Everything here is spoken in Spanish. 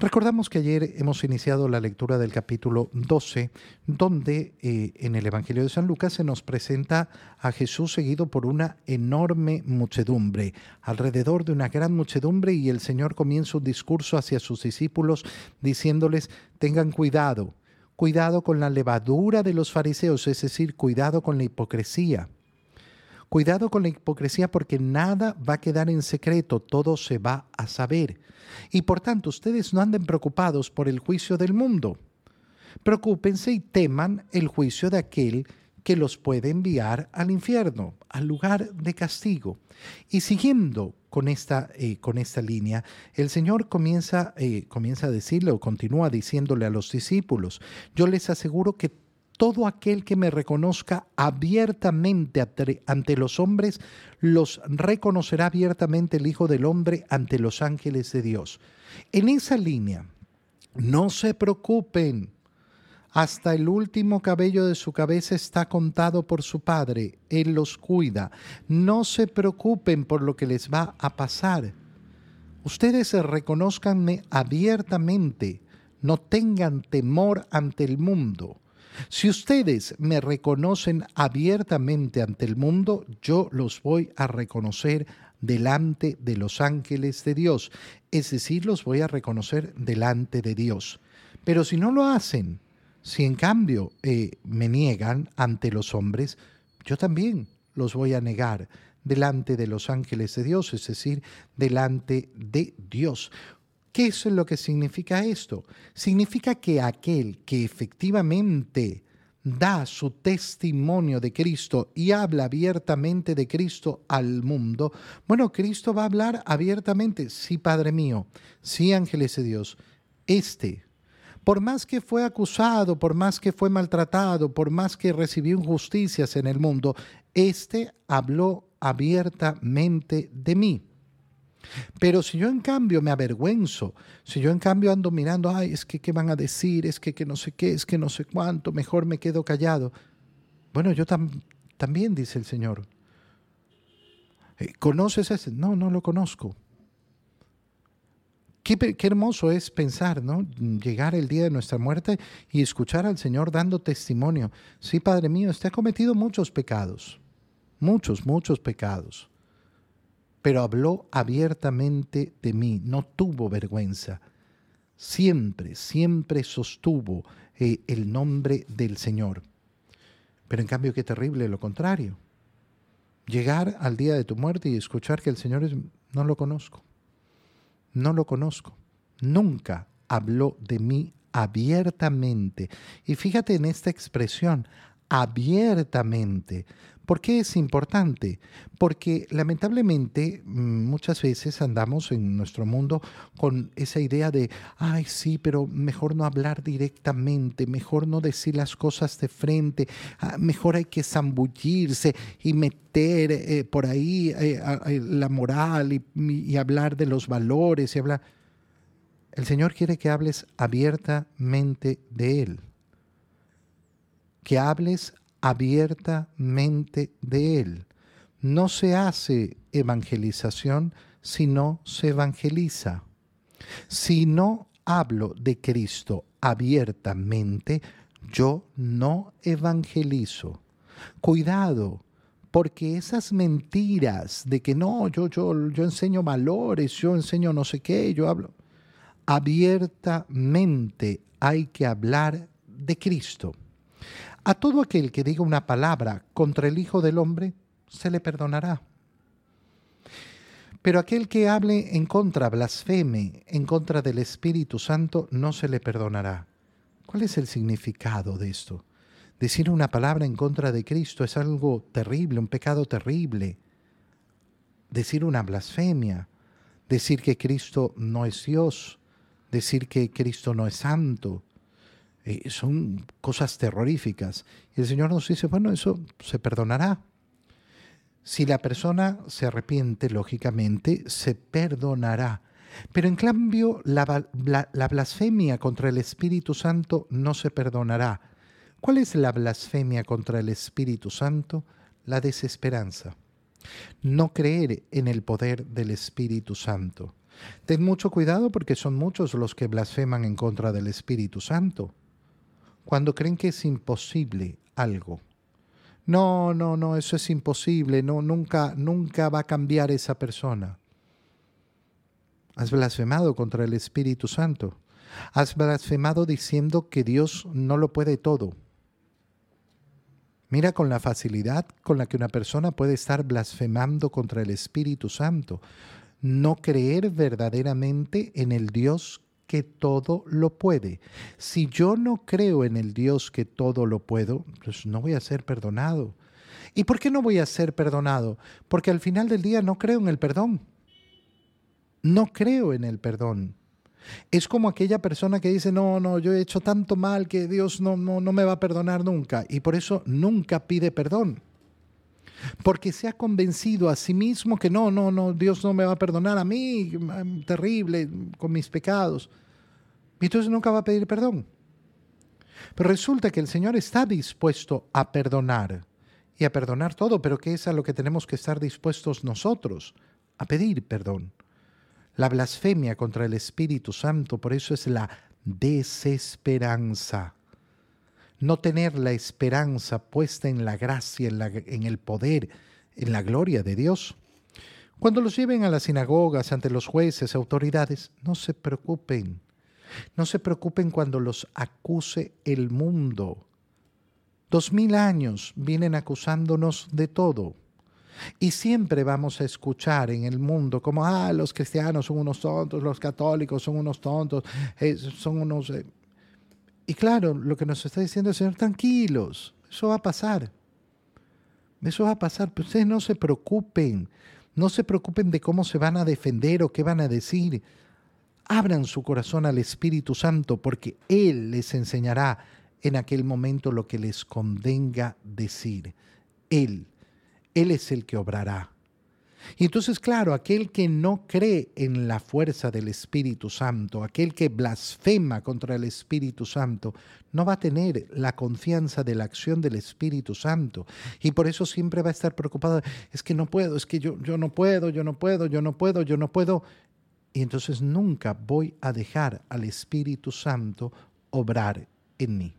Recordamos que ayer hemos iniciado la lectura del capítulo 12, donde eh, en el Evangelio de San Lucas se nos presenta a Jesús seguido por una enorme muchedumbre, alrededor de una gran muchedumbre, y el Señor comienza un discurso hacia sus discípulos diciéndoles, tengan cuidado, cuidado con la levadura de los fariseos, es decir, cuidado con la hipocresía. Cuidado con la hipocresía porque nada va a quedar en secreto, todo se va a saber. Y por tanto, ustedes no anden preocupados por el juicio del mundo. Preocúpense y teman el juicio de aquel que los puede enviar al infierno, al lugar de castigo. Y siguiendo con esta, eh, con esta línea, el Señor comienza, eh, comienza a decirle o continúa diciéndole a los discípulos, yo les aseguro que todo aquel que me reconozca abiertamente ante los hombres, los reconocerá abiertamente el Hijo del Hombre ante los ángeles de Dios. En esa línea, no se preocupen, hasta el último cabello de su cabeza está contado por su Padre, Él los cuida. No se preocupen por lo que les va a pasar. Ustedes reconozcanme abiertamente, no tengan temor ante el mundo si ustedes me reconocen abiertamente ante el mundo, yo los voy a reconocer delante de los ángeles de Dios, es decir, los voy a reconocer delante de Dios. Pero si no lo hacen, si en cambio eh, me niegan ante los hombres, yo también los voy a negar delante de los ángeles de Dios, es decir, delante de Dios. ¿Qué es lo que significa esto? Significa que aquel que efectivamente da su testimonio de Cristo y habla abiertamente de Cristo al mundo, bueno, Cristo va a hablar abiertamente, sí, Padre mío, sí, ángeles de Dios, este, por más que fue acusado, por más que fue maltratado, por más que recibió injusticias en el mundo, este habló abiertamente de mí. Pero si yo en cambio me avergüenzo, si yo en cambio ando mirando, ay, es que qué van a decir, es que, que no sé qué, es que no sé cuánto, mejor me quedo callado. Bueno, yo también, dice el Señor. Eh, ¿Conoces ese? No, no lo conozco. Qué, qué, hermoso es pensar, ¿no? Llegar el día de nuestra muerte y escuchar al Señor dando testimonio. Sí, Padre mío, usted ha cometido muchos pecados, muchos, muchos pecados pero habló abiertamente de mí, no tuvo vergüenza. Siempre, siempre sostuvo eh, el nombre del Señor. Pero en cambio, qué terrible lo contrario. Llegar al día de tu muerte y escuchar que el Señor es, no lo conozco. No lo conozco. Nunca habló de mí abiertamente. Y fíjate en esta expresión, abiertamente, ¿Por qué es importante? Porque lamentablemente mm, muchas veces andamos en nuestro mundo con esa idea de, ay, sí, pero mejor no hablar directamente, mejor no decir las cosas de frente, ah, mejor hay que zambullirse y meter eh, por ahí eh, la moral y, y hablar de los valores y hablar. El Señor quiere que hables abiertamente de Él que hables abiertamente de Él. No se hace evangelización si no se evangeliza. Si no hablo de Cristo abiertamente, yo no evangelizo. Cuidado, porque esas mentiras de que no, yo, yo, yo enseño valores, yo enseño no sé qué, yo hablo. Abiertamente hay que hablar de Cristo. A todo aquel que diga una palabra contra el Hijo del Hombre, se le perdonará. Pero aquel que hable en contra, blasfeme, en contra del Espíritu Santo, no se le perdonará. ¿Cuál es el significado de esto? Decir una palabra en contra de Cristo es algo terrible, un pecado terrible. Decir una blasfemia, decir que Cristo no es Dios, decir que Cristo no es santo, eh, son cosas terroríficas. Y el Señor nos dice, bueno, eso se perdonará. Si la persona se arrepiente, lógicamente, se perdonará. Pero en cambio, la, la, blasfemia contra el Espíritu Santo no se perdonará. ¿Cuál es la blasfemia contra el Espíritu Santo? La desesperanza. No creer en el poder del Espíritu Santo. Ten mucho cuidado porque son muchos los que blasfeman en contra del Espíritu Santo. Cuando creen que es imposible algo. No, no, no, eso es imposible, no, nunca, nunca va a cambiar esa persona. Has blasfemado contra el Espíritu Santo. Has blasfemado diciendo que Dios no lo puede todo. Mira con la facilidad con la que una persona puede estar blasfemando contra el Espíritu Santo. No creer verdaderamente en el Dios que todo lo puede. Si yo no creo en el Dios que todo lo puedo, pues no voy a ser perdonado. ¿Y por qué no voy a ser perdonado? Porque al final del día no creo en el perdón. No creo en el perdón. Es como aquella persona que dice, no, no, yo he hecho tanto mal que Dios no, no, no me va a perdonar nunca. Y por eso nunca pide perdón. Porque se ha convencido a sí mismo que no, no, no, Dios no me va a perdonar a mí, terrible, con mis pecados. Y entonces nunca va a pedir perdón. Pero resulta que el Señor está dispuesto a perdonar y a perdonar todo, pero que es a lo que tenemos que estar dispuestos nosotros, a pedir perdón. La blasfemia contra el Espíritu Santo, por eso es la desesperanza. No tener la esperanza puesta en la gracia, en, en el poder, en la gloria de Dios. Cuando los lleven a las sinagogas, ante los jueces, autoridades, no se preocupen. No se preocupen cuando los acuse el mundo. Dos mil años vienen acusándonos de todo. Y siempre vamos a escuchar en el mundo como, ah, los cristianos son unos tontos, los católicos son unos tontos, eh, son unos... Eh". Y claro, lo que nos está diciendo el Señor, tranquilos, eso va a pasar. Eso va a pasar, pero ustedes no se preocupen, no se preocupen de cómo se van a defender o qué van a decir. Abran su corazón al Espíritu Santo porque Él les enseñará en aquel momento lo que les convenga decir. Él él es el que obrará. Y entonces, claro, aquel que no cree en la fuerza del Espíritu Santo, aquel que blasfema contra el Espíritu Santo, no va a tener la confianza de la acción del Espíritu Santo. Y por eso siempre va a estar preocupado, es que no puedo, es que yo, yo no puedo, yo no puedo, yo no puedo, yo no puedo. Y entonces nunca voy a dejar al Espíritu Santo obrar en mí.